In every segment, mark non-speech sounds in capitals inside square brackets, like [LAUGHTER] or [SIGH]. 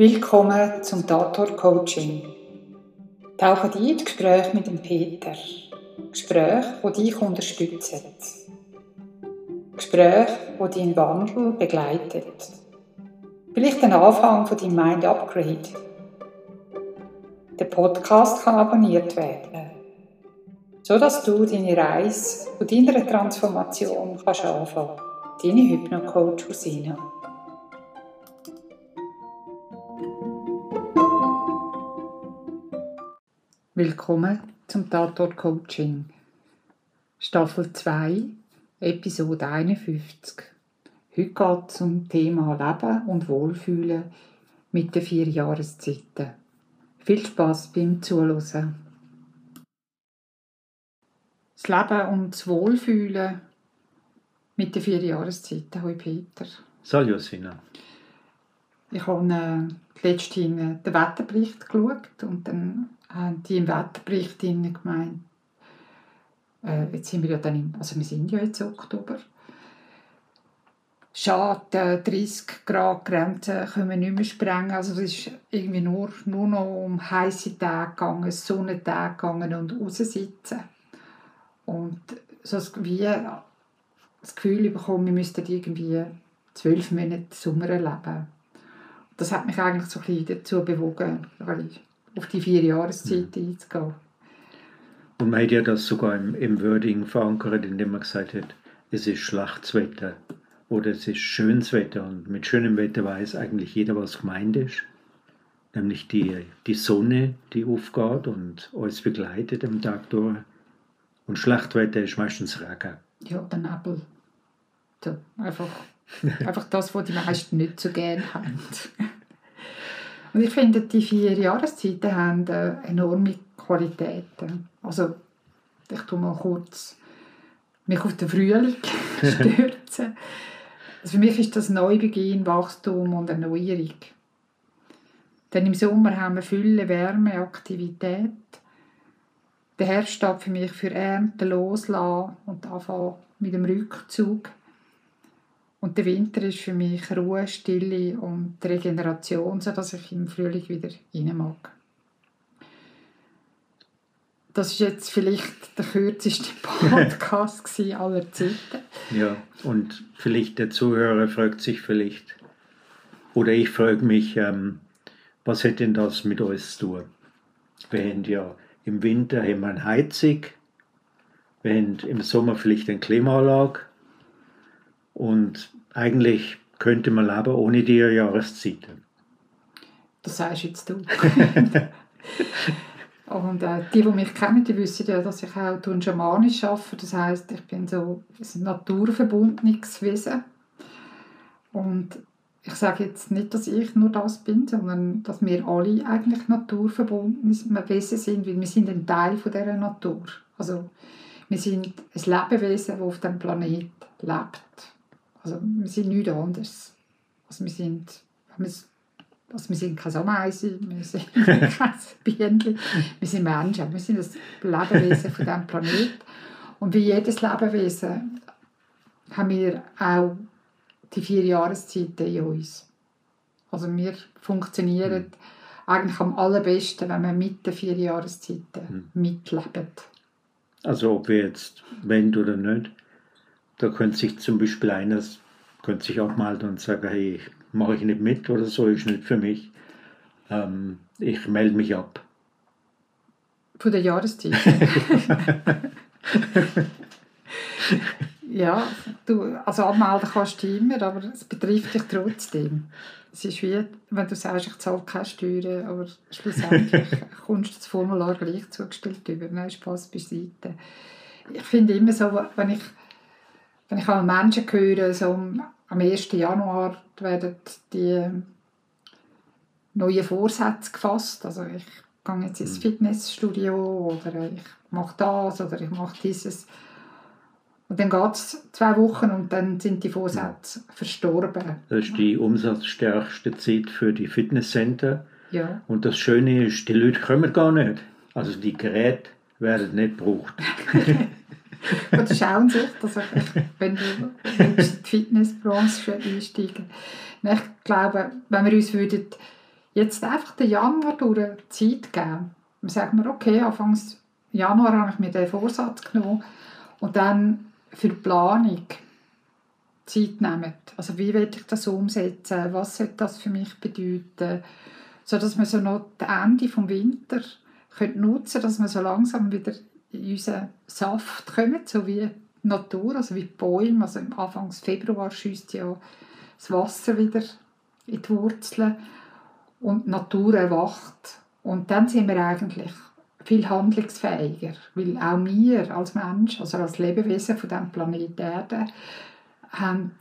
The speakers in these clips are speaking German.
Willkommen zum Dator Coaching. Tauche ein ins Gespräch mit dem Peter. Gespräch, wo dich unterstützen. Gespräch, wo deinen Wandel begleitet. Vielleicht den Anfang von deinem Mind Upgrade. Der Podcast kann abonniert werden, so dass du deine Reise zu deiner Transformation kannst anfangen. Deine Hypno-Coach Husina. Willkommen zum Tatort Coaching. Staffel 2, Episode 51. Heute geht es um Thema Leben und Wohlfühlen mit den vier Jahreszeiten. Viel Spaß beim Zuhören. Das Leben und das Wohlfühlen mit den vier Jahreszeiten. Hallo Peter. Salut Sina. Ich habe äh, letztens den Wetterbericht geschaut und dann haben die im Wetterbericht gemeint, äh, jetzt sind wir ja dann im, also wir sind ja jetzt Oktober, Schade, 30 Grad Grenze können wir nicht mehr sprengen. Also es ist irgendwie nur, nur noch um heiße Tage gegangen, Sonnentage gegangen und raussitzen. Und so wie das Gefühl bekommen, wir müssten irgendwie zwölf Monate Sommer erleben. Das hat mich eigentlich so ein bisschen dazu bewogen, auf die vier Jahreszeiten mhm. einzugehen. Und man hat ja das sogar im, im Wording verankert, indem man gesagt hat, es ist Schlachtswetter oder es ist schönes Wetter. Und mit schönem Wetter weiß eigentlich jeder, was gemeint ist. Nämlich die, die Sonne, die aufgeht und alles begleitet am Tag durch. Und Schlachtwetter ist meistens Regen. Ja, der Nebel. So, einfach, [LAUGHS] einfach das, was die meisten nicht so gerne haben. Und ich finde, die vier Jahreszeiten haben enorme Qualitäten. Also, ich tue mal kurz mich auf den Frühling [LAUGHS] stürzen. Also für mich ist das Neubeginn, Wachstum und Erneuerung. Denn im Sommer haben wir Fülle, Wärme, Aktivität. Der Herbst steht für mich für Ernten, Loslassen und anfangen mit dem Rückzug. Und der Winter ist für mich Ruhe, Stille und Regeneration, sodass ich im Frühling wieder rein mag. Das ist jetzt vielleicht der kürzeste [LAUGHS] Podcast aller Zeiten. Ja, und vielleicht der Zuhörer fragt sich vielleicht, oder ich frage mich, ähm, was hätte denn das mit uns zu tun? Wir haben ja im Winter haben wir eine Heizung, wir haben im Sommer vielleicht eine Klimaanlage und eigentlich könnte man leben ohne die Jahreszeiten. Das sagst jetzt du. [LAUGHS] Und äh, die, die mich kennen, die wissen ja, dass ich auch schamanisch arbeite. Das heißt, ich bin so ein naturverbundenes Wesen. Und ich sage jetzt nicht, dass ich nur das bin, sondern dass wir alle eigentlich naturverbundene Wesen sind, weil wir sind ein Teil von dieser Natur. Also wir sind ein Lebewesen, das auf dem Planeten lebt. Also wir sind nichts anderes. Also wir sind, also wir sind keine Ameisen, wir sind [LAUGHS] kein Bienen, wir sind Menschen, wir sind das Lebewesen von diesem Planeten. Und wie jedes Lebewesen haben wir auch die vier Jahreszeiten in uns. Also wir funktionieren mhm. eigentlich am allerbesten, wenn wir mit den vier Jahreszeiten mhm. mitleben. Also ob wir jetzt wollen oder nicht, da könnte sich zum Beispiel eines könnte sich auch melden und sagen, hey, mache ich nicht mit oder so, ist nicht für mich. Ähm, ich melde mich ab. Von der Jahreszeit? [LAUGHS] ja, du, also abmelden kannst du immer, aber es betrifft dich trotzdem. Es ist wie, wenn du sagst, ich zahle keine Steuern, aber schlussendlich [LAUGHS] kommst du das Formular gleich zugestellt über. Nein, Spaß beiseite. Ich finde immer so, wenn ich, wenn ich an Menschen höre, so am 1. Januar werden die neuen Vorsätze gefasst. Also ich gehe jetzt ins mhm. Fitnessstudio oder ich mache das oder ich mache dieses. Und dann geht es zwei Wochen und dann sind die Vorsätze ja. verstorben. Das ist die umsatzstärkste Zeit für die Fitnesscenter. Ja. Und das Schöne ist, die Leute kommen gar nicht. Also die Geräte werden nicht gebraucht. [LAUGHS] [LAUGHS] Oder schauen sich, ich, wenn wir in die Fitnessbranche einsteigen. Ich glaube, wenn wir uns würden jetzt einfach den Januar durch Zeit geben. Dann sagen wir, okay, Anfang Januar habe ich mir den Vorsatz genommen und dann für die Planung Zeit nehmen. Also wie will ich das umsetzen? Was soll das für mich bedeuten? So dass wir so noch das Ende des Winter können nutzen dass wir so langsam wieder in unseren Saft kommen, so wie die Natur, also wie die Bäume. Also Anfang Februar schießt ja das Wasser wieder in die Wurzeln und die Natur erwacht. Und dann sind wir eigentlich viel handlungsfähiger, weil auch wir als Mensch, also als Lebewesen von diesem Planeten Erde, haben,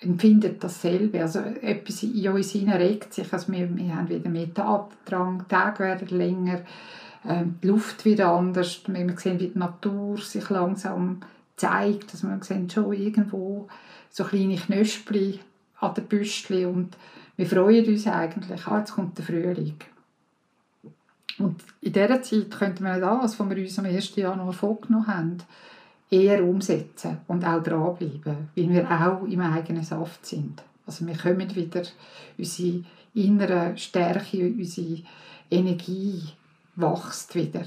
empfinden dasselbe. Also etwas in uns regt sich, also wir, wir haben wieder mehr Tatendrang, die Tage werden länger, die Luft wird anders, wir sehen, wie die Natur sich langsam zeigt, dass wir sehen schon irgendwo so kleine Knöspel an den Büschli und wir freuen uns eigentlich, ah, jetzt kommt der Frühling. Und in dieser Zeit könnten wir das, was wir uns am 1. Januar vorgenommen haben, eher umsetzen und auch dranbleiben, weil wir auch im eigenen Saft sind. Also wir kommen wieder, unsere innere Stärke, unsere Energie wächst wieder.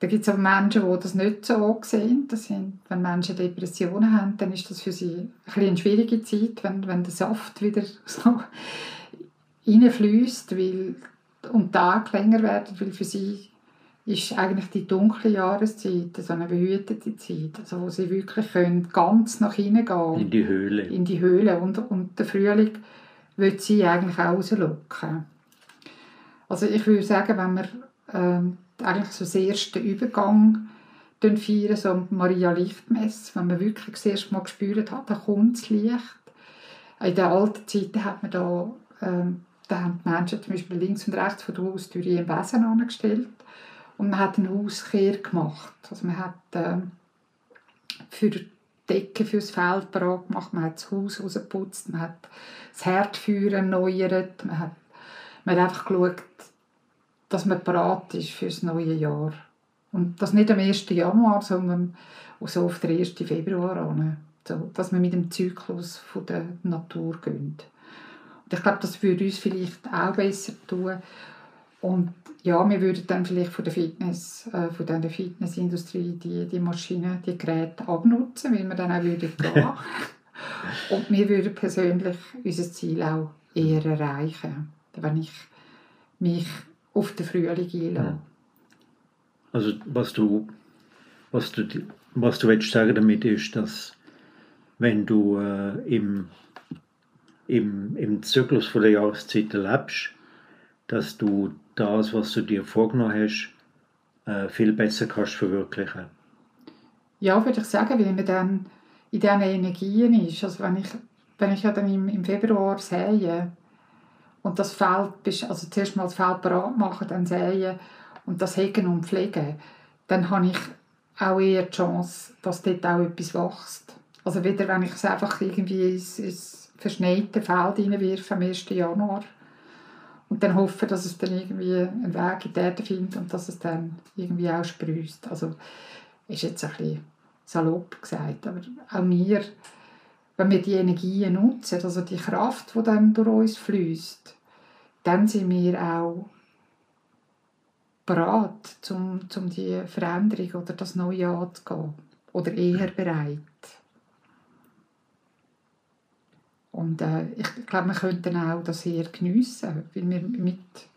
Da gibt es aber Menschen, die das nicht so sehen. Das sind, wenn Menschen Depressionen haben, dann ist das für sie ein eine schwierige Zeit, wenn, wenn der Saft wieder so [LAUGHS] reinfließt, weil und Tag länger werden, weil für sie ist eigentlich die dunkle Jahreszeit so eine behütete Zeit, also wo sie wirklich können ganz nach hinten gehen In die Höhle. In die Höhle. Und, und der Frühling wird sie eigentlich auch rauslocken. Also ich würde sagen, wenn wir ähm, eigentlich so den ersten Übergang feiern, so Maria Lichtmess, wenn man wirklich das erste Mal gespürt hat, da kommt das Licht. In den alten Zeiten hat man da, ähm, da haben die Menschen zum Beispiel links und rechts von der Haustür einen Besen angestellt und man hat eine Hauskehr gemacht. Also man hat äh, für die Decke fürs Feld bereit gemacht, man hat das Haus rausgeputzt, man hat das Herdfeuer erneuert, man hat, man hat einfach geschaut, dass man bereit ist für das neue Jahr. Und das nicht am 1. Januar, sondern so auf den 1. Februar an. So, dass wir mit dem Zyklus von der Natur gehen. Und ich glaube, das würde uns vielleicht auch besser tun. Und ja, wir würden dann vielleicht von der Fitness, äh, von der Fitnessindustrie die, die Maschinen, die Geräte abnutzen, weil wir dann auch würden gehen. [LAUGHS] Und wir würden persönlich unser Ziel auch eher erreichen, wenn ich mich auf den Frühling einlasse. Also was du, was du, was du willst sagen damit ist, dass wenn du äh, im, im, im Zyklus von der Jahreszeit lebst, dass du das, was du dir vorgenommen hast, äh, viel besser kannst verwirklichen. Ja, würde ich sagen, weil man dann in diesen Energien ist. Also wenn ich, wenn ich ja dann im, im Februar sehe und das Feld, also zuerst mal das Feld bereit machen, dann säen und das hegen und pflegen, dann habe ich auch eher die Chance, dass dort auch etwas wächst. Also wieder, wenn ich es einfach irgendwie ins, ins verschneite Feld reinwirfe am 1. Januar, und dann hoffen, dass es dann irgendwie einen Weg in die Erde findet und dass es dann irgendwie auch sprießt. Also ist jetzt ein bisschen salopp gesagt, aber auch wir, wenn wir die Energien nutzen, also die Kraft, die dann durch uns fließt, dann sind wir auch bereit, um, um die Veränderung oder das Neue anzugehen. Oder eher bereit. Und äh, ich glaube, wir könnten auch das sehr geniessen, weil wir mit,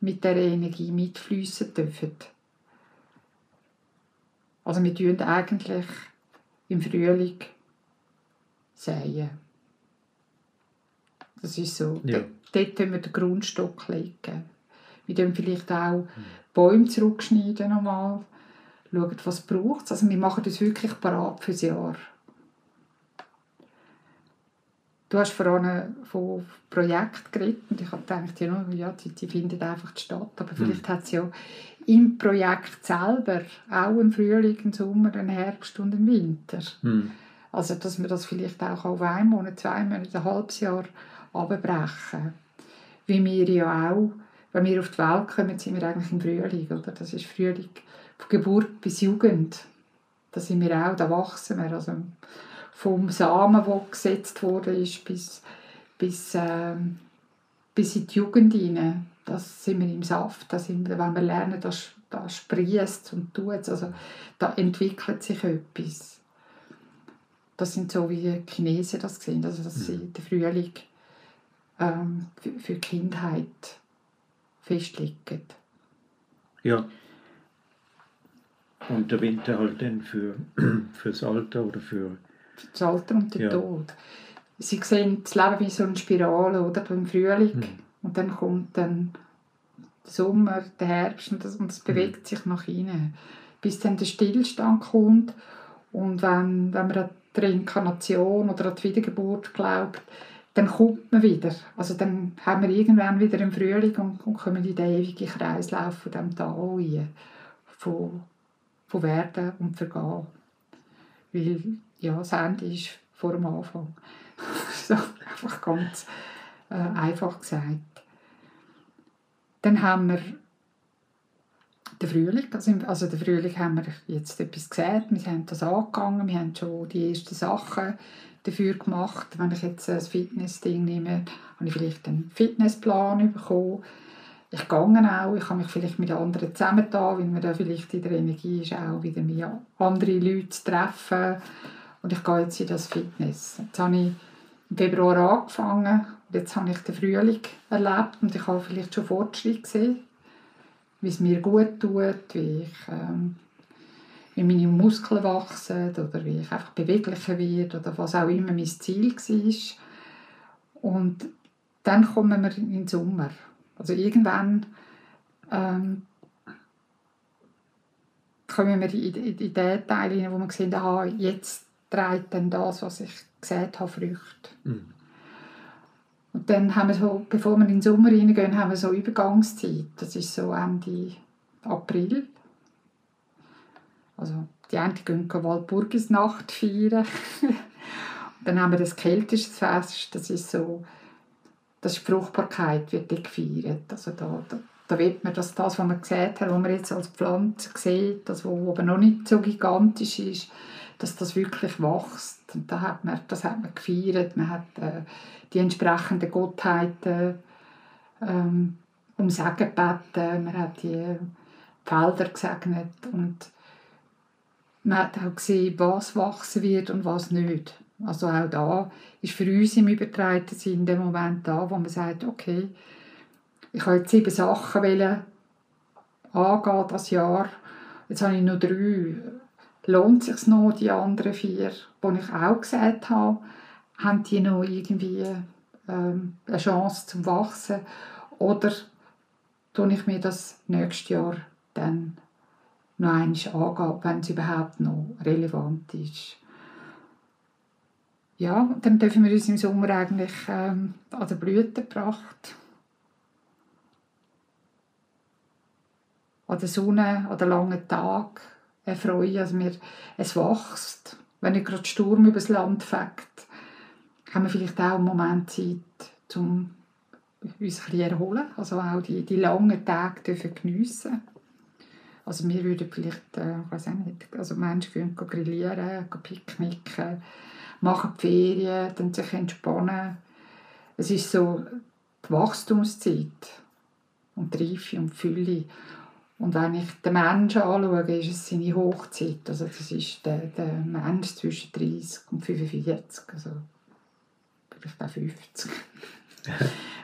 mit dieser Energie mitfließen dürfen. Also wir tun eigentlich im Frühling säen. Das ist so. Ja. Dort wir den Grundstock legen. Wir tun vielleicht auch Bäume zurückschneiden nochmal. Schauen, was es braucht. Also wir machen das wirklich parat fürs Jahr. Du hast vorhin von Projekten geredet und ich habe gedacht, ja, ja die, die findet einfach statt. Aber vielleicht mhm. hat es ja im Projekt selber auch einen Frühling, einen Sommer, einen Herbst und einen Winter. Mhm. Also, dass wir das vielleicht auch auf einen Monat, zwei Monate, ein halbes Jahr abbrechen. Wie wir ja auch, wenn wir auf die Welt kommen, sind wir eigentlich im Frühling. Oder? Das ist Frühling von Geburt bis Jugend. Da sind wir auch, da wachsen wir. Also, vom Samen, der gesetzt wurde, ist bis, bis, äh, bis in die Jugend hinein, das sind wir im Saft, das sind, wenn wir lernen, das, das sprießt und tut also da entwickelt sich etwas. Das sind so wie die Chinesen das sehen, also dass sie mhm. den Frühling ähm, für, für die Kindheit festlegen. Ja. Und der Winter halt dann für, [CLEARS THROAT] fürs Alter oder für... Für das Alter und den ja. Tod. Sie sehen das Leben wie so eine Spirale, oder? Im Frühling. Mhm. Und dann kommt dann der Sommer, der Herbst und das, und das mhm. bewegt sich nach innen. Bis dann der Stillstand kommt. Und wenn, wenn man an die Reinkarnation oder an die Wiedergeburt glaubt, dann kommt man wieder. Also dann haben wir irgendwann wieder im Frühling und, und kommen in den ewigen Kreislauf von dem Tal rein. Von, von Werden und Vergehen. Weil, ja, das Ende ist vor dem Anfang. [LAUGHS] so, einfach ganz äh, einfach gesagt. Dann haben wir den Frühling. Also, also den Frühling haben wir jetzt etwas gesehen, wir haben das angegangen, wir haben schon die ersten Sachen dafür gemacht. Wenn ich jetzt ein Fitness-Ding nehme, habe ich vielleicht einen Fitnessplan bekommen. Ich gehe auch, ich kann mich vielleicht mit anderen zusammentan, weil man da vielleicht in der Energie ist, auch wieder mit anderen Leuten zu treffen. Und ich gehe jetzt in das Fitness. Jetzt habe ich im Februar angefangen und jetzt habe ich den Frühling erlebt und ich habe vielleicht schon Fortschritt gesehen, wie es mir gut tut, wie ich ähm, wie meine Muskeln wachsen oder wie ich einfach beweglicher werde oder was auch immer mein Ziel war. Und dann kommen wir in den Sommer. Also irgendwann ähm, kommen wir in, in, in den Teil hinein, wo wir sehen, aha, jetzt trägt dann das, was ich gesehen habe, Früchte. Mhm. Und dann haben wir so, bevor wir in den Sommer reingehen, haben wir so Übergangszeit. Das ist so Ende April. Also die einen gehen Walpurgisnacht feiern. [LAUGHS] dann haben wir das keltische Fest, das ist so, das ist Fruchtbarkeit wird gefeiert. Also da, da, da wird man, dass das, was man gesehen hat, was man jetzt als Pflanze sieht, das, was aber noch nicht so gigantisch ist, dass das wirklich wächst. Und da hat man, das hat man gefeiert. Man hat äh, die entsprechenden Gottheiten ähm, um Segen gebeten. Man hat die Felder gesegnet und man hat auch gesehen, was wachsen wird und was nicht. Also auch da ist für uns im übertragenen Sinn der Moment da, wo man sagt, okay, ich habe jetzt sieben Sachen angehen das Jahr. Jetzt habe ich noch drei lohnt es sich noch, die anderen vier, die ich auch gesagt habe, haben die noch irgendwie ähm, eine Chance zum Wachsen oder tue ich mir das nächstes Jahr dann noch einmal angehen, wenn es überhaupt noch relevant ist. Ja, dann dürfen wir uns im Sommer eigentlich ähm, an der Blütenpracht, an der Sonne, an den langen Tag erfreuen. Also wir, es wächst. Wenn nicht gerade Sturm übers Land fegt, haben wir vielleicht auch einen Moment Zeit, um uns ein bisschen erholen. Also auch die, die langen Tage dürfen geniessen. Also wir würden vielleicht, äh, ich weiß auch nicht, also Menschen gehen grillieren, gehen picknicken, machen die Ferien, dann sich entspannen. Es ist so die Wachstumszeit und die Reife und die Fülle. Und wenn ich den Menschen anschaue, ist es seine Hochzeit. Also das ist der, der Mensch zwischen 30 und 45. Also vielleicht auch 50.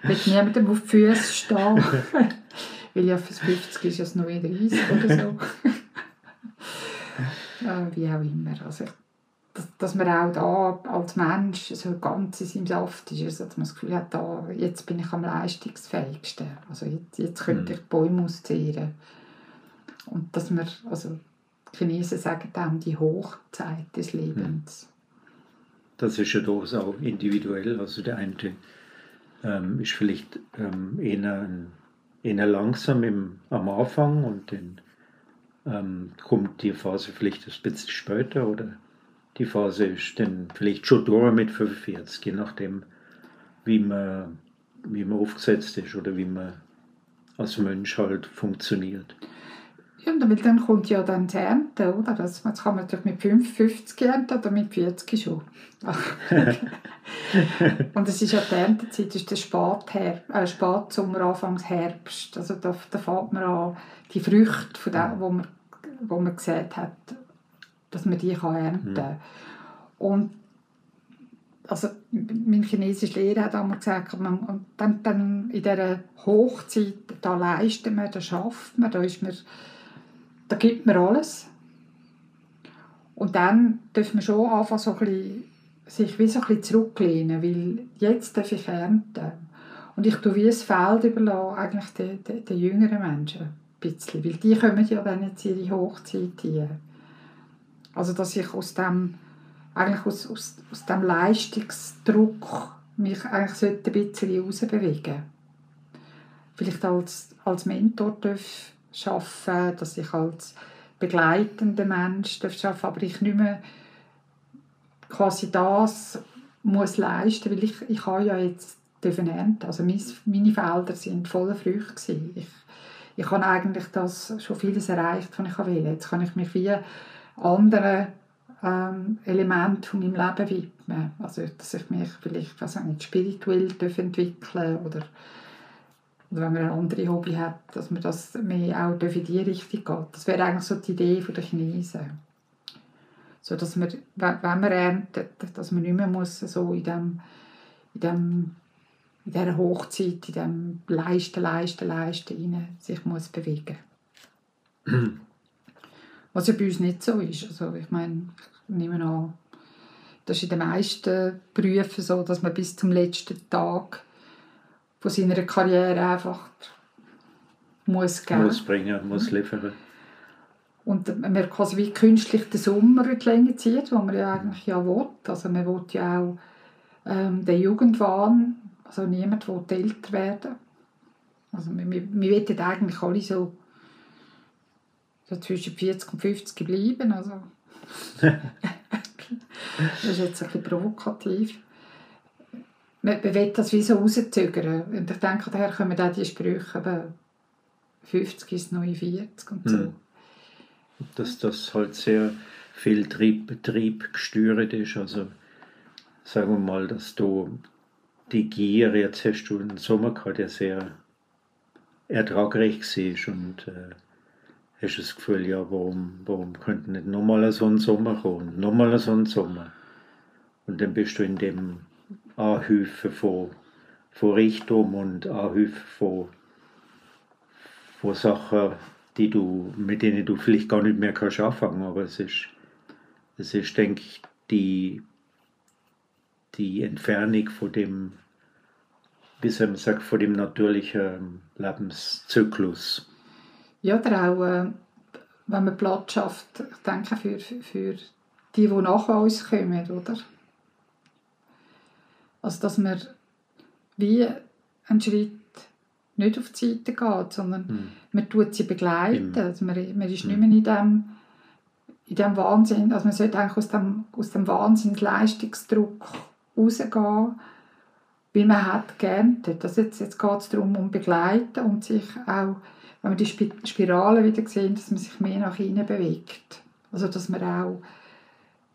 ich will niemandem auf die Füße stehen. [LAUGHS] Weil ja fürs 50 ist es neue 30 oder so. [LAUGHS] äh, wie auch immer. Also dass, dass man auch da als Mensch so ganz in seinem Saft ist, also dass man das Gefühl hat, da, jetzt bin ich am leistungsfähigsten. Also jetzt, jetzt könnte mhm. ich Bäume auszehren. Und dass wir, also die Chinesen sagen dann die Hochzeit des Lebens. Das ist ja durchaus auch individuell. Also der eine ähm, ist vielleicht ähm, eher, eher langsam im, am Anfang und dann ähm, kommt die Phase vielleicht ein bisschen später oder die Phase ist dann vielleicht schon durch mit 45, je nachdem, wie man, wie man aufgesetzt ist oder wie man als Mensch halt funktioniert Ja, weil dann kommt ja dann die Ernte, oder? Das, das kann man natürlich mit 55 ernten oder mit 40 schon. [LAUGHS] und es ist ja die Erntezeit, ist der Spätherbst, äh, Spätsommer, Anfangs Herbst. Also da, da fängt man an, die Früchte, von dem, wo man, wo man gesät hat, dass man die kann ernten kann. Mhm. Und also mein chinesischer Lehrer hat einmal gesagt, man, dann, dann in dieser Hochzeit, da leisten wir, da schafft man, da, ist man, da gibt man alles. Und dann dürfen wir schon anfangen, so ein bisschen, sich wie so ein bisschen zurücklehnen, weil jetzt darf ich ernten. Und ich tue wie ein Feld überlassen, eigentlich den, den, den jüngeren Menschen. Ein bisschen, weil die kommen ja dann jetzt ihre Hochzeit hin. Also dass ich aus dem eigentlich aus, aus, aus dem Leistungsdruck mich eigentlich ein bisschen rausbewegen Vielleicht als, als Mentor darf arbeiten, dass ich als begleitender Mensch arbeiten aber ich nicht mehr quasi das muss leisten, weil ich, ich habe ja jetzt ernten. Also meine Felder sind voller Früchte Ich, ich habe eigentlich das schon vieles erreicht, was ich will. Jetzt kann ich mich wie anderen ähm, Element von meinem Leben widmen. Also, dass ich mich vielleicht was nicht, spirituell entwickeln oder, oder wenn man ein anderes Hobby hat, dass man das mehr auch in die Richtung geht. Das wäre eigentlich so die Idee der Chinesen. So, dass man, wenn man erntet, dass man nicht mehr muss so in dem, in dem in dieser Hochzeit, in dem Leisten, Leisten, Leisten rein, sich muss bewegen [CLEARS THROAT] Was ja bei uns nicht so ist. Also ich meine, ich nehme an, das ist in den meisten Berufen so, dass man bis zum letzten Tag von seiner Karriere einfach muss geben. Muss bringen, muss liefern. Und man quasi wie künstlich den Sommer in die Länge zieht, was man ja eigentlich ja will. Also man will ja auch ähm, den Jugendwahn, also niemand will älter werden. Also wir, wir, wir wollen eigentlich alle so so zwischen 40 und 50 bleiben. Also. [LAUGHS] das ist jetzt ein bisschen provokativ. Man, man will das wie so rauszögern. Und ich denke, daher kommen auch die Sprüche, aber 50 ist neue 40 und so. Hm. Dass das halt sehr viel Trieb, Trieb gesteuert ist. Also sagen wir mal, dass du die Gier, jetzt hast du einen Sommer gehabt, der sehr ertragreich war und äh, hast das Gefühl, ja, warum, warum könnte nicht nochmal so ein Sommer kommen, nochmal so ein Sommer. Und dann bist du in dem Anhäufen von, von Richtung und Anhäufen von, von Sachen, die du, mit denen du vielleicht gar nicht mehr kannst anfangen aber es ist, es ist, denke ich, die, die Entfernung von dem, wie soll man sagen, von dem natürlichen Lebenszyklus. Ja, oder auch, äh, wenn man Platz schafft, ich denke, für, für die, die nach uns kommen, oder? Also, dass man wie einen Schritt nicht auf die Seite geht, sondern mhm. man tut sie begleiten. Also man, man ist mhm. nicht mehr in dem, in dem Wahnsinn, also man sollte eigentlich aus dem, aus dem Wahnsinns-Leistungsdruck rausgehen, weil man hat geerntet. Also jetzt, jetzt geht es darum, um begleiten und sich auch wenn wir die Spirale wieder sehen, dass man sich mehr nach innen bewegt. Also dass wir auch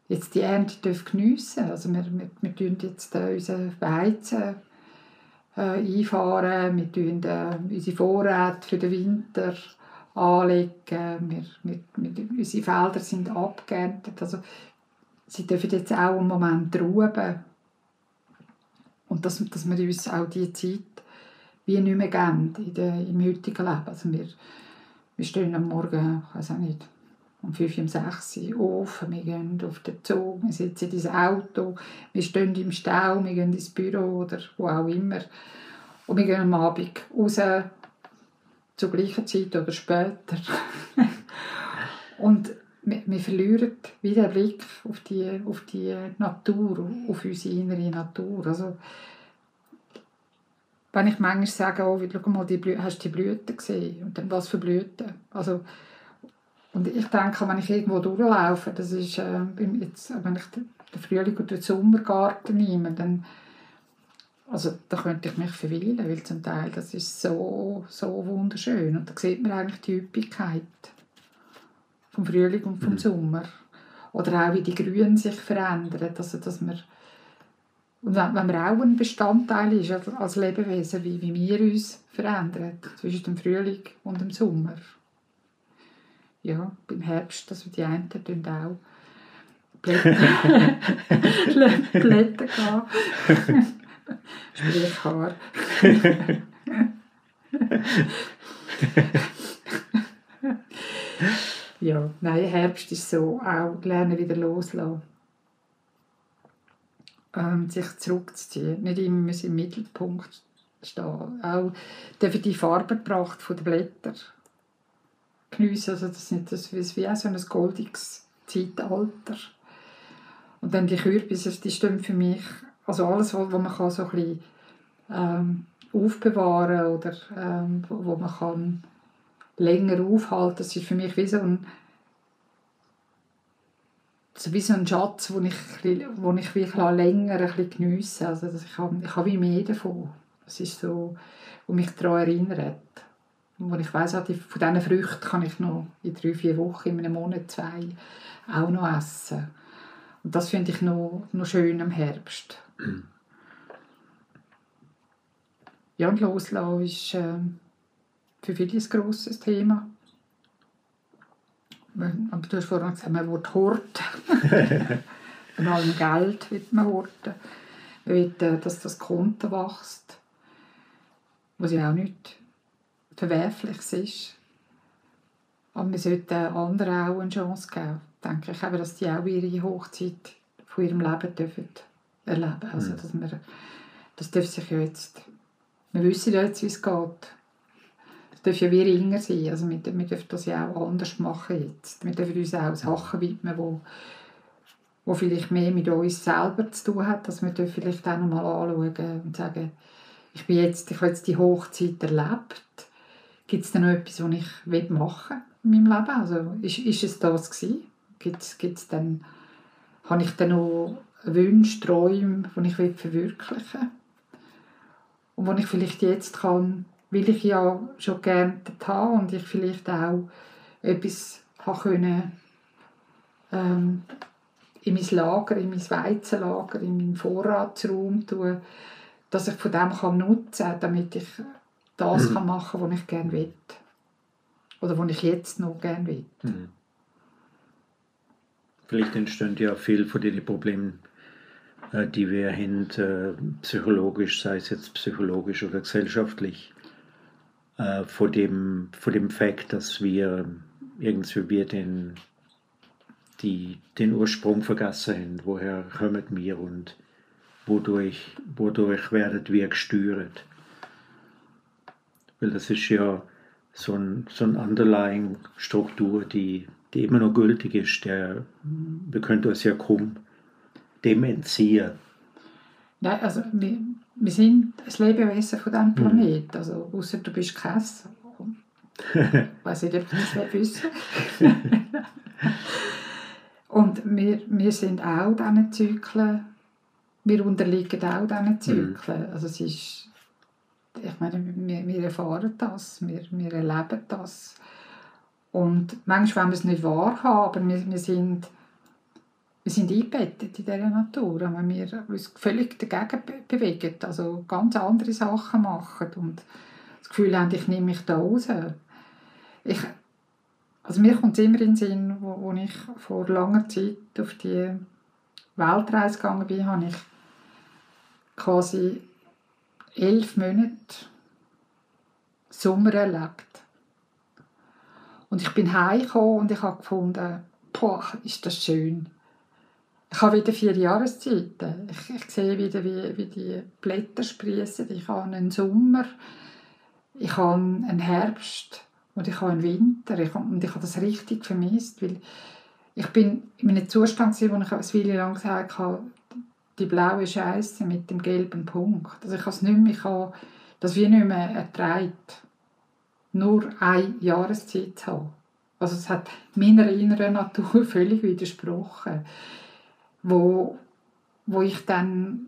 jetzt die Ernte geniessen Also wir, wir, wir tun jetzt äh, unsere Weizen äh, einfahren, wir tun äh, unsere Vorräte für den Winter anlegen, wir, wir, wir, unsere Felder sind abgeerntet. Also sie dürfen jetzt auch einen Moment ruhen und dass, dass wir uns auch die Zeit wie nicht mehr geben in der, im heutigen Leben. Also wir, wir stehen am Morgen, ich weiß auch nicht, um 5, um 6 Uhr auf, wir gehen auf den Zug, wir sitzen in diesem Auto, wir stehen im Stau, wir gehen ins Büro oder wo auch immer. Und wir gehen am Abend raus, zur gleichen Zeit oder später. [LAUGHS] und wir, wir verlieren wieder den Blick auf die, auf die Natur, auf unsere innere Natur. Also, wenn ich manchmal sage, oh, schau mal, die Blü hast du die Blüten gesehen? Und dann, was für Blüten? Also, und ich denke, wenn ich irgendwo durchlaufe, das ist, äh, jetzt, wenn ich den Frühling oder den Sommergarten nehme, dann, also, da könnte ich mich verweilen, weil zum Teil das ist so, so wunderschön. Und da sieht man eigentlich die Üppigkeit vom Frühling und vom mhm. Sommer. Oder auch wie die Grüne sich verändern. Also, dass man, und wenn, wenn man auch ein Bestandteil ist als Lebewesen, wie, wie wir uns verändern zwischen dem Frühling und dem Sommer. Ja, beim Herbst, also die einen tun auch Blätter, [LAUGHS] Blätter gehen. Sprich Haar. ja, nein, Herbst ist so, auch lernen wieder loslassen. Ähm, sich zurückzuziehen, nicht immer im Mittelpunkt stehen. Auch die Farbenpracht der Blätter geniessen, also das ist das ist wie so ein goldiges Zeitalter. Und dann die Kürbisse, die stehen für mich, also alles, was man kann so ein bisschen, ähm, aufbewahren oder ähm, wo, wo man kann länger aufhalten. Das ist für mich wie so ein, so wie so ein Schatz, wo ich, wo ich wirklich länger ein bisschen geniesse. Also ich habe, ich habe wie mehr davon. Das ist so, wo mich daran erinnert. Wo ich weiss, von diesen Früchten kann ich noch in drei, vier Wochen, in einem Monat, zwei auch noch essen. Und das finde ich noch, noch schön im Herbst. [CLEARS THROAT] Ja, und Loslassen ist äh, für viele ein grosses Thema. Aber du hast vorhin gesagt, man will horten. [LAUGHS] Von allem Geld will man horten. Man will, äh, dass das Konto wächst. Was ja auch nicht Verwerfliches ist. Aber man sollte anderen auch eine Chance geben. Denke ich eben, dass die auch ihre Hochzeit von ihrem Leben dürfen erleben Also, mhm. dass man, das darf sich ja jetzt, wir wissen ja jetzt, wie es geht. Es darf ja wie ringer sein. Also wir, wir dürfen das ja auch anders machen jetzt. Wir dürfen uns auch Sachen widmen, wo, wo vielleicht mehr mit uns selber zu tun hat, dass wir vielleicht auch noch mal anschauen und sagen, ich bin jetzt, ich habe jetzt die Hochzeit erlebt. Gibt es da noch etwas, was ich machen will in meinem Leben? Also ist, ist es das gewesen? Gibt's, gibt's dann, habe ich dann noch Wünsche, Träume, die ich verwirklichen will? Und die ich vielleicht jetzt kann, weil ich ja schon geerntet habe und ich vielleicht auch etwas habe können, ähm, in mein Lager, in mein Weizenlager, in meinen Vorratsraum tun, dass ich von dem kann nutzen kann, damit ich das mhm. kann machen kann, was ich gerne will. Oder was ich jetzt noch gerne will. Mhm. Vielleicht entstehen ja viel von den Problemen, äh, die wir haben, äh, psychologisch, sei es jetzt psychologisch oder gesellschaftlich, äh, vor dem, vor dem Fakt, dass wir irgendwie wir den, die, den Ursprung vergessen haben. Woher kommen wir und wodurch, wodurch werden wir gesteuert? Weil das ist ja so, ein, so eine underlying Struktur, die, die immer noch gültig ist. Der, wir können uns ja kaum dem entziehen. Nein, also wir, wir sind das Lebewesen von diesem Planeten. Mhm. Also, außer du bist Käse. ich weiß nicht, ob du das [LAUGHS] wissen Und wir, wir sind auch diesen Zyklen, wir unterliegen auch diesen Zyklen. Mhm. Also es ist ich meine, wir, wir erfahren das, wir, wir erleben das. Und manchmal wollen wir es nicht wahrhaben, aber wir, wir, sind, wir sind eingebettet in dieser Natur. Wenn wir uns völlig dagegen bewegen, also ganz andere Sachen machen und das Gefühl haben, ich nehme mich da raus. Ich, also mir kommt es immer in den Sinn, wo, wo ich vor langer Zeit auf die Weltreise gegangen bin, habe ich quasi elf Monate Sommer erlebt. Und ich bin heimgekommen und ich habe gefunden, boah, ist das schön. Ich habe wieder vier Jahreszeiten. Ich, ich sehe wieder, wie, wie die Blätter sprießen. Ich habe einen Sommer, ich habe einen Herbst und ich habe einen Winter. Ich und ich habe das richtig vermisst, weil ich bin in einem Zustand, wo ich eine Weile lang gesagt habe, die blaue Scheiße mit dem gelben Punkt. Also ich habe es nicht mehr, ich habe nicht mehr ertragen, nur eine Jahreszeit zu haben. Also es hat meiner inneren Natur [LAUGHS] völlig widersprochen, wo, wo ich dann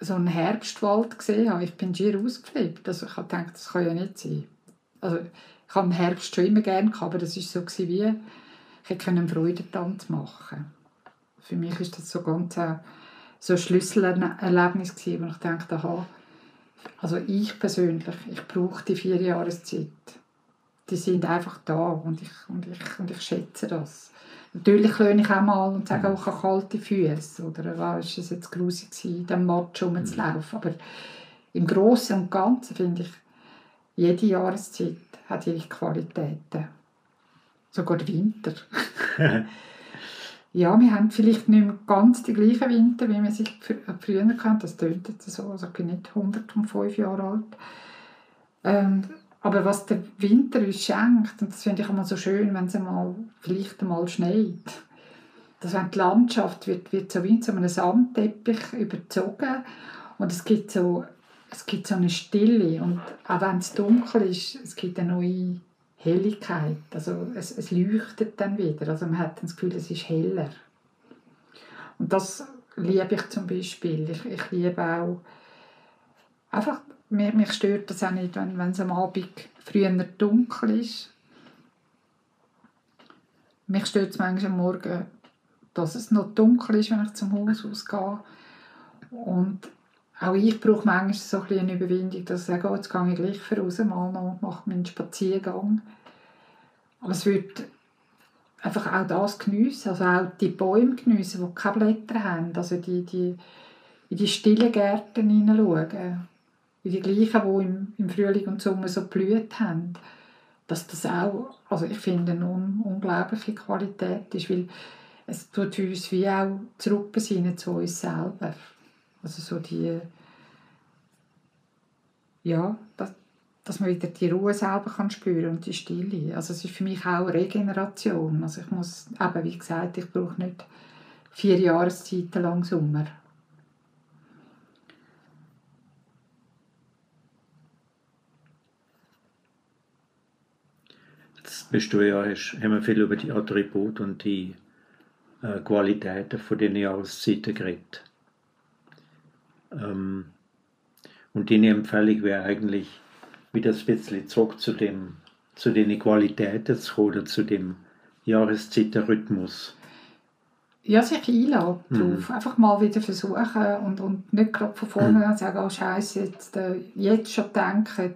so einen Herbstwald gesehen habe. Ich bin schier ausgeflippt. Also ich habe gedacht, das kann ja nicht sein. Also ich habe den Herbst schon immer gerne gehabt, aber das ist so wie ich einen Freudentanz machen Für mich ist das so ganz äh, so ein Schlüsselerlebnis gewesen, wo ich dachte, aha, also ich persönlich, ich brauche die vier Jahreszeit. Die sind einfach da und ich, und ich, und ich schätze das. Natürlich löhne ich auch mal und sage auch, ich habe kalte Füße. Oder war es jetzt grusig in diesem Matsch rumzulaufen. Aber im Großen und Ganzen finde ich, jede Jahreszeit hat ihre Qualitäten. Sogar der Winter. [LAUGHS] ja, wir haben vielleicht nicht mehr ganz die gleichen Winter, wie man sich früher kannte. Das tönt jetzt so, also ich bin nicht 105 Jahre alt. Ähm, aber was der Winter uns schenkt, und das finde ich immer so schön, wenn es vielleicht einmal schneit, dass wenn die Landschaft wird, wird so wie in einem Sandteppich überzogen und es gibt so, es gibt so eine Stille und auch wenn es dunkel ist, es gibt eine neue Helligkeit, also es, es leuchtet dann wieder, also man hat das Gefühl, es ist heller. Und das liebe ich zum Beispiel. Ich, ich liebe auch einfach mir, mich stört das auch nicht, wenn, wenn es am Abend früher dunkel ist. Mich stört es manchmal am Morgen, dass es noch dunkel ist, wenn ich zum Haus ausgehe. Und auch ich brauche manchmal so ein eine Überwindung, dass ich sage, oh, jetzt gehe ich gleich voraus mal noch und mache meinen Spaziergang. Aber es wird einfach auch das geniessen, also auch die Bäume geniessen, die keine Blätter haben, also die, die in die stillen Gärten hineinschauen wie die gleichen, die im, im Frühling und Sommer so blüht haben, dass das auch, also ich finde, eine un unglaubliche Qualität ist, weil es tut uns wie auch zurückbesinnen zu uns selber. Also so die, ja, dass, dass man wieder die Ruhe selber kann spüren und die Stille. Also es ist für mich auch Regeneration. Also ich muss, eben wie gesagt, ich brauche nicht vier Jahreszeiten lang Sommer. bist du ja, hast, haben wir viel über die Attribute und die äh, Qualitäten von den Jahreszeiten geredet. Ähm, und deine Empfehlung wäre eigentlich, wieder ein bisschen zurück zu, dem, zu den Qualitäten zu kommen, oder zu dem Jahreszeitenrhythmus. Ja, sich einladen mhm. Einfach mal wieder versuchen und, und nicht gerade von vorne mhm. sagen, oh Scheiße, jetzt, äh, jetzt schon denken,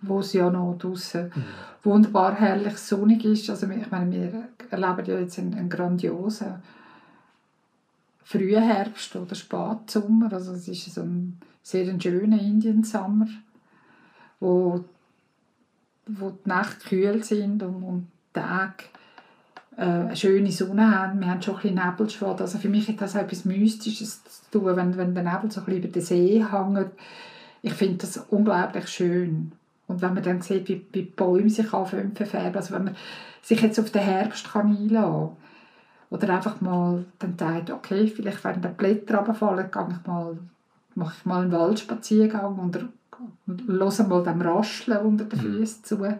wo es ja noch draußen mhm. wunderbar herrlich sonnig ist. Also ich meine, wir erleben ja jetzt einen, einen grandiosen frühen Herbst oder Spatsommer. Also es ist so ein sehr schöner Indiensommer, wo, wo die Nächte kühl sind und, und die Tage äh, eine schöne Sonne haben. Wir haben schon ein bisschen Nebelschwad. Also für mich hat das etwas Mystisches zu tun, wenn, wenn der Nebel so über den See hängt. Ich finde das unglaublich schön. Und wenn man dann sieht, wie, wie Bäume sich anfangen zu verfärben, also wenn man sich jetzt auf den Herbst kann einlassen kann, oder einfach mal dann sagt, okay, vielleicht wenn die Blätter runterfallen, gehe ich mal, mache ich mal einen Waldspaziergang und höre mal dem Rascheln unter den mhm. Füßen zu.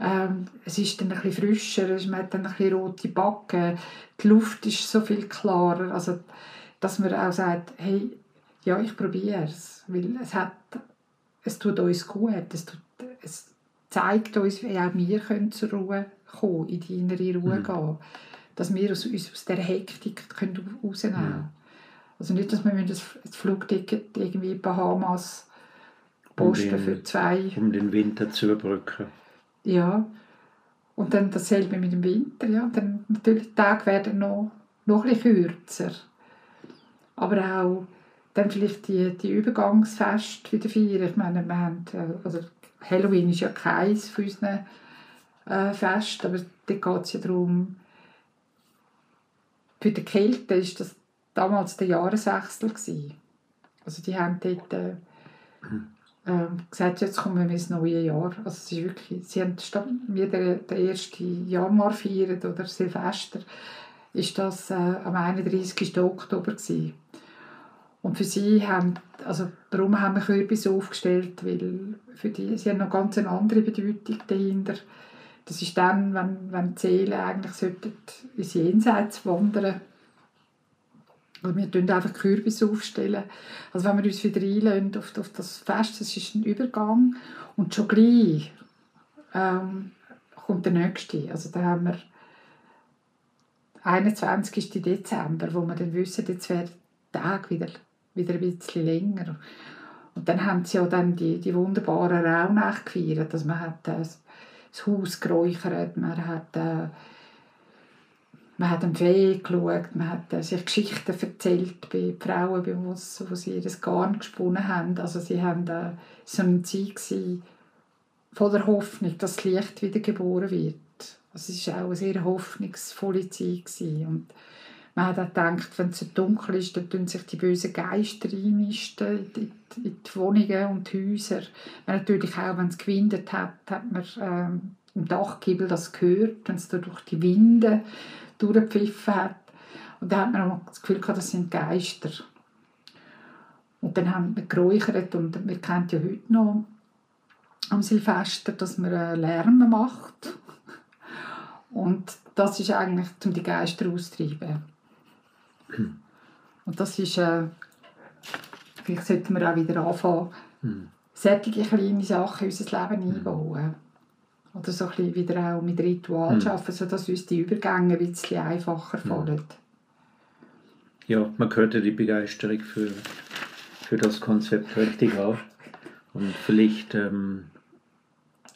Ähm, es ist dann ein bisschen frischer, man hat dann ein bisschen rote Backen, die Luft ist so viel klarer, also dass man auch sagt, hey, ja, ich probiere es, weil es hat es tut uns gut, es, tut, es zeigt uns, wie auch wir können zur Ruhe kommen, in die innere Ruhe mhm. gehen. Dass wir uns aus dieser Hektik können rausnehmen können. Mhm. Also nicht, dass wir das, Flugticket irgendwie Bahamas posten um den, für zwei... Um den Winter zu überbrücken. Ja. Und dann dasselbe mit dem Winter. Ja. Dann natürlich die Tage werden noch, noch ein bisschen kürzer. Aber auch dann vielleicht die, die Übergangsfeste wieder feiern. Ich meine, wir haben, äh, also Halloween ist ja keins von unseren äh, Festen, aber da geht es ja darum, für die Kälte war das damals der Jahreswechsel. Gewesen. Also die haben dort äh, äh, gesagt, jetzt kommen wir ins neue Jahr. Also es ist wirklich, sie haben statt wir den, den 1. Januar feiern oder Silvester, ist das äh, am 31. Oktober gewesen. Und für sie haben, also darum haben wir Kürbis aufgestellt, weil für die, sie haben noch ganz eine andere Bedeutung dahinter. Das ist dann, wenn, wenn die Seelen eigentlich ins Jenseits wandern also wir stellen einfach Kürbis aufstellen. Also wenn wir uns wieder einlösen auf, auf das Fest, das ist ein Übergang. Und schon gleich ähm, kommt der nächste. Also da haben wir 21. Dezember, wo wir dann wissen, jetzt wäre der Tag wieder, wieder ein bisschen länger. Und dann haben sie ja dann die, die wunderbaren Rauhnächte gefeiert. Also man hat äh, das Haus geräuchert, man hat, äh, man hat am Fee geschaut, man hat äh, sich Geschichten erzählt bei Frauen, bei wo, wo sie das Garn gesponnen haben. Also sie haben äh, so eine Zeit voller Hoffnung, dass das Licht wieder geboren wird. Also es war auch eine sehr hoffnungsvolle Zeit. Gewesen. Und man hat auch gedacht, wenn es so dunkel ist, dann tun sich die bösen Geister in, in, in die Wohnungen und die Häuser. Man natürlich auch, wenn es gewindet hat, hat man ähm, im Dachgiebel das gehört, wenn es da durch die Winde durchgepfiffen hat. Und da hat man auch das Gefühl gehabt, das sind Geister. Und dann haben wir geräuchert und wir kennen ja heute noch am Silvester, dass man äh, Lärm macht. Und das ist eigentlich, um die Geister auszutreiben. Und das ist, äh, vielleicht sollten wir auch wieder anfangen, mhm. solche kleine Sachen in unser Leben einbauen. Oder so ein bisschen wieder auch mit Ritual mhm. arbeiten, sodass uns die Übergänge ein bisschen einfacher hm. fallen. Ja, man hört ja die Begeisterung für, für das Konzept richtig auf. Und vielleicht ähm,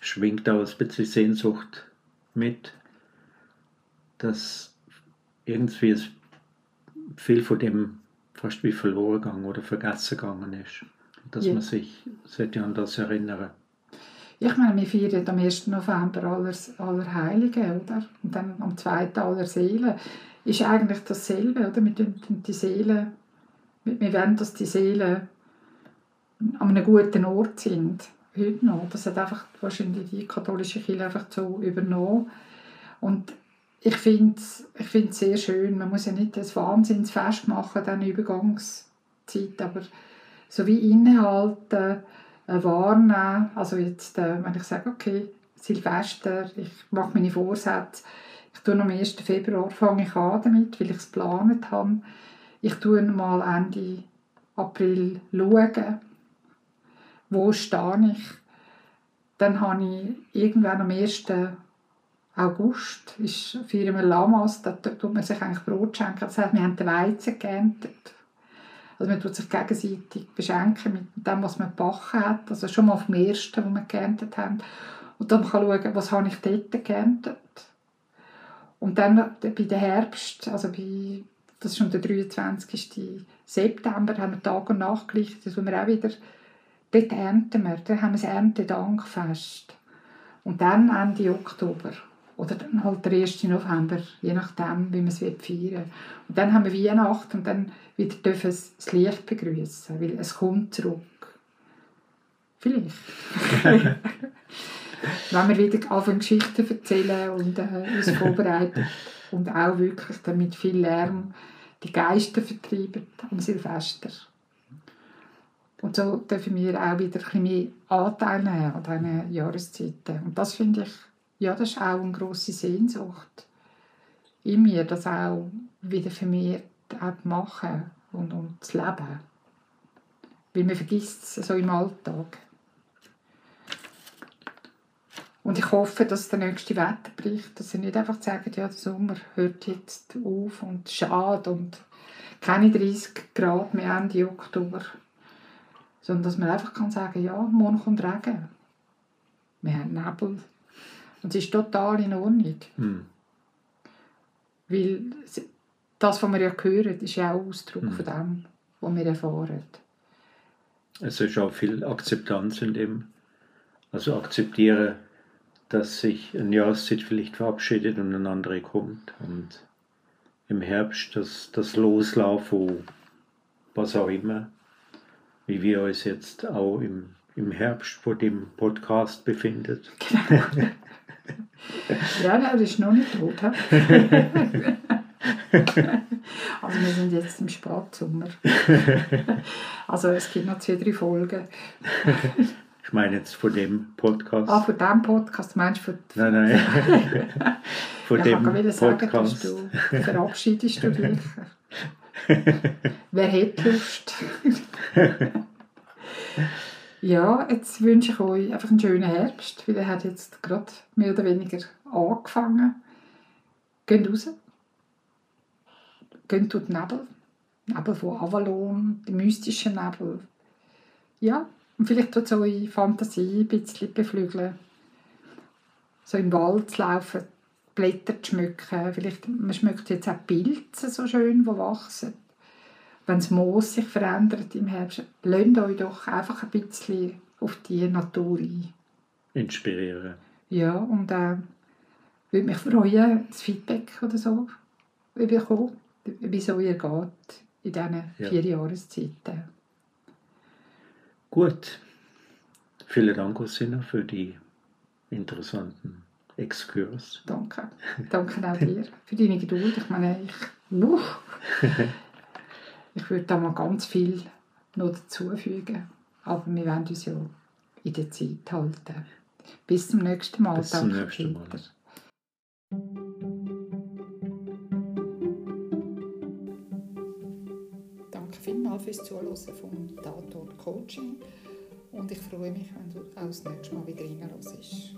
schwingt auch ein bisschen Sehnsucht mit, dass irgendwie es viel von dem fast wie verloren gegangen oder vergessen gegangen ist. Dass ja. man sich sollte an das erinnern ich meine, wir feiern am 1. November aller, aller Heiligen, oder? Und dann am 2. aller Seelen. Ist eigentlich dasselbe, oder? Wir die Seelen, wir wollen, dass die Seelen an einem guten Ort sind. Heute noch. Das hat einfach wahrscheinlich die katholische Kirche einfach so übernommen. Und ich finde es ich find's sehr schön. Man muss ja nicht das Wahnsinnsfest machen, dann Übergangszeit, aber so wie innehalten, äh, warnen. Also jetzt, äh, wenn ich sage, okay, Silvester, ich mache meine Vorsätze, ich tue am 1. Februar fange ich an damit, weil ich es geplant habe. Ich tue mal Ende April schauen, wo stehe ich. Dann habe ich irgendwann am 1. August ist Firma Lamas, da tut man sich eigentlich Brot schenken. Das heißt, wir haben den Weizen geerntet. Also man tut sich gegenseitig beschenken mit dem, was man gebacken hat. Also schon mal vom ersten, was wir geerntet haben. Und dann kann man schauen, was habe ich dort geerntet. Und dann bei den Herbst, also bei, das ist schon der 23. September, haben wir Tag und Nacht gelichtet, das wir auch wieder, dort ernten wir, dann haben wir das Erntedankfest. Und dann Ende Oktober oder dann halt der 1. November, je nachdem, wie man es feiern will. Und dann haben wir Weihnachten und dann wieder dürfen es das Licht begrüßen, weil es kommt zurück. Vielleicht. [LAUGHS] Wenn wir wieder anfangen Geschichten erzählen und äh, uns vorbereiten und auch wirklich damit viel Lärm die Geister vertreiben am Silvester. Und so dürfen wir auch wieder ein bisschen mehr Anteil nehmen an diesen Jahreszeiten. Und das finde ich ja, das ist auch eine grosse Sehnsucht in mir, das auch wieder vermehrt auch machen und, und zu leben. Weil man vergisst es so im Alltag. Und ich hoffe, dass der nächste Wetterbericht, dass er nicht einfach sagt, ja, der Sommer hört jetzt auf und schade und keine 30 Grad mehr Ende Oktober. Sondern dass man einfach kann sagen, ja, morgen kommt Regen. Wir haben Nebel, und es ist total in Ordnung. Mhm. Weil das, was wir ja hören, ist ja auch Ausdruck mhm. von dem, was wir erfahren. Es ist auch viel Akzeptanz in dem. Also akzeptiere, dass sich ein Jahreszeit vielleicht verabschiedet und eine andere kommt. Und im Herbst das, das Loslaufen, was auch immer, wie wir uns jetzt auch im, im Herbst vor dem Podcast befinden. Genau. [LAUGHS] [LAUGHS] ja, der ist noch nicht tot. [LAUGHS] also wir sind jetzt im Spätsommer. also es gibt noch zwei, drei Folgen. ich meine jetzt von dem Podcast. Ah, von dem Podcast meinst du? Von, nein, nein. [LAUGHS] von ja, dem ich kann Podcast. Sagen, du verabschiedest du dich. [LAUGHS] Wer hätte Lust? Ja, jetzt wünsche ich euch einfach einen schönen Herbst, weil er hat jetzt gerade mehr oder weniger angefangen. Geht raus, gehen durch den Nebel. Nebel von Avalon, die mystischen Nebel. Ja, und vielleicht tut es eure Fantasie ein bisschen beflügeln. So im Wald zu laufen, Blätter zu schmücken. Vielleicht, man schmückt jetzt auch Pilze so schön, die wachsen. Wenn das Moos sich verändert im Herbst, lasst euch doch einfach ein bisschen auf die Natur ein. Inspirieren. Ja, und äh, würde mich freuen, das Feedback oder so bekommen, wie es ihr geht in diesen Ja. vier Jahreszeiten. Gut. Vielen Dank, Ursina, für die interessanten Exkurs. Danke. [LAUGHS] Danke auch dir für deine Geduld. Ich meine, ich, [LAUGHS] ich würde da mal ganz viel noch dazufügen. Aber wir wollen uns ja in der Zeit halten. Bis zum nächsten Mal. Bis zum Danke, nächsten Mal. Peter. Danke vielmals fürs Zuhören vom Tatort Coaching. Und ich freue mich, wenn du auch das nächste Mal wieder reinhörst.